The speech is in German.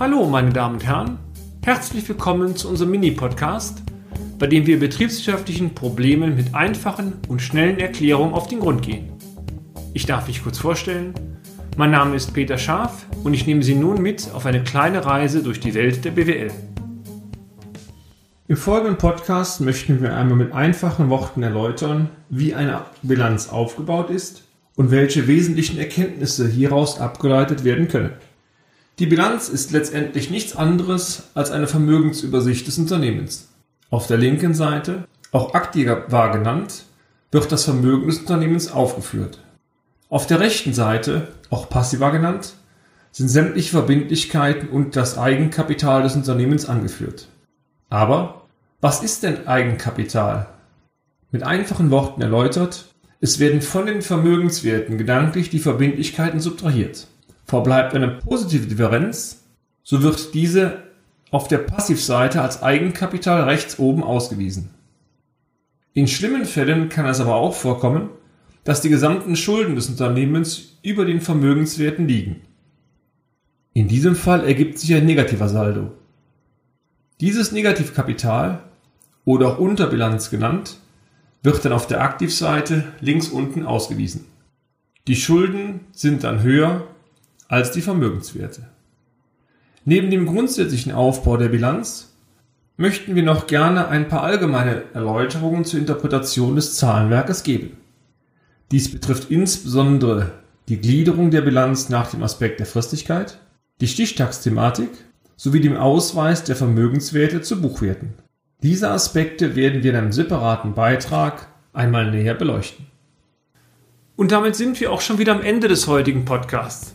Hallo, meine Damen und Herren. Herzlich willkommen zu unserem Mini-Podcast, bei dem wir betriebswirtschaftlichen Problemen mit einfachen und schnellen Erklärungen auf den Grund gehen. Ich darf mich kurz vorstellen. Mein Name ist Peter Scharf und ich nehme Sie nun mit auf eine kleine Reise durch die Welt der BWL. Im folgenden Podcast möchten wir einmal mit einfachen Worten erläutern, wie eine Bilanz aufgebaut ist und welche wesentlichen Erkenntnisse hieraus abgeleitet werden können. Die Bilanz ist letztendlich nichts anderes als eine Vermögensübersicht des Unternehmens. Auf der linken Seite, auch aktiver genannt, wird das Vermögen des Unternehmens aufgeführt. Auf der rechten Seite, auch passiver genannt, sind sämtliche Verbindlichkeiten und das Eigenkapital des Unternehmens angeführt. Aber was ist denn Eigenkapital? Mit einfachen Worten erläutert, es werden von den Vermögenswerten gedanklich die Verbindlichkeiten subtrahiert. Verbleibt eine positive Differenz, so wird diese auf der Passivseite als Eigenkapital rechts oben ausgewiesen. In schlimmen Fällen kann es aber auch vorkommen, dass die gesamten Schulden des Unternehmens über den Vermögenswerten liegen. In diesem Fall ergibt sich ein negativer Saldo. Dieses Negativkapital oder auch Unterbilanz genannt, wird dann auf der Aktivseite links unten ausgewiesen. Die Schulden sind dann höher als die Vermögenswerte. Neben dem grundsätzlichen Aufbau der Bilanz möchten wir noch gerne ein paar allgemeine Erläuterungen zur Interpretation des Zahlenwerkes geben. Dies betrifft insbesondere die Gliederung der Bilanz nach dem Aspekt der Fristigkeit, die Stichtagsthematik sowie dem Ausweis der Vermögenswerte zu Buchwerten. Diese Aspekte werden wir in einem separaten Beitrag einmal näher beleuchten. Und damit sind wir auch schon wieder am Ende des heutigen Podcasts.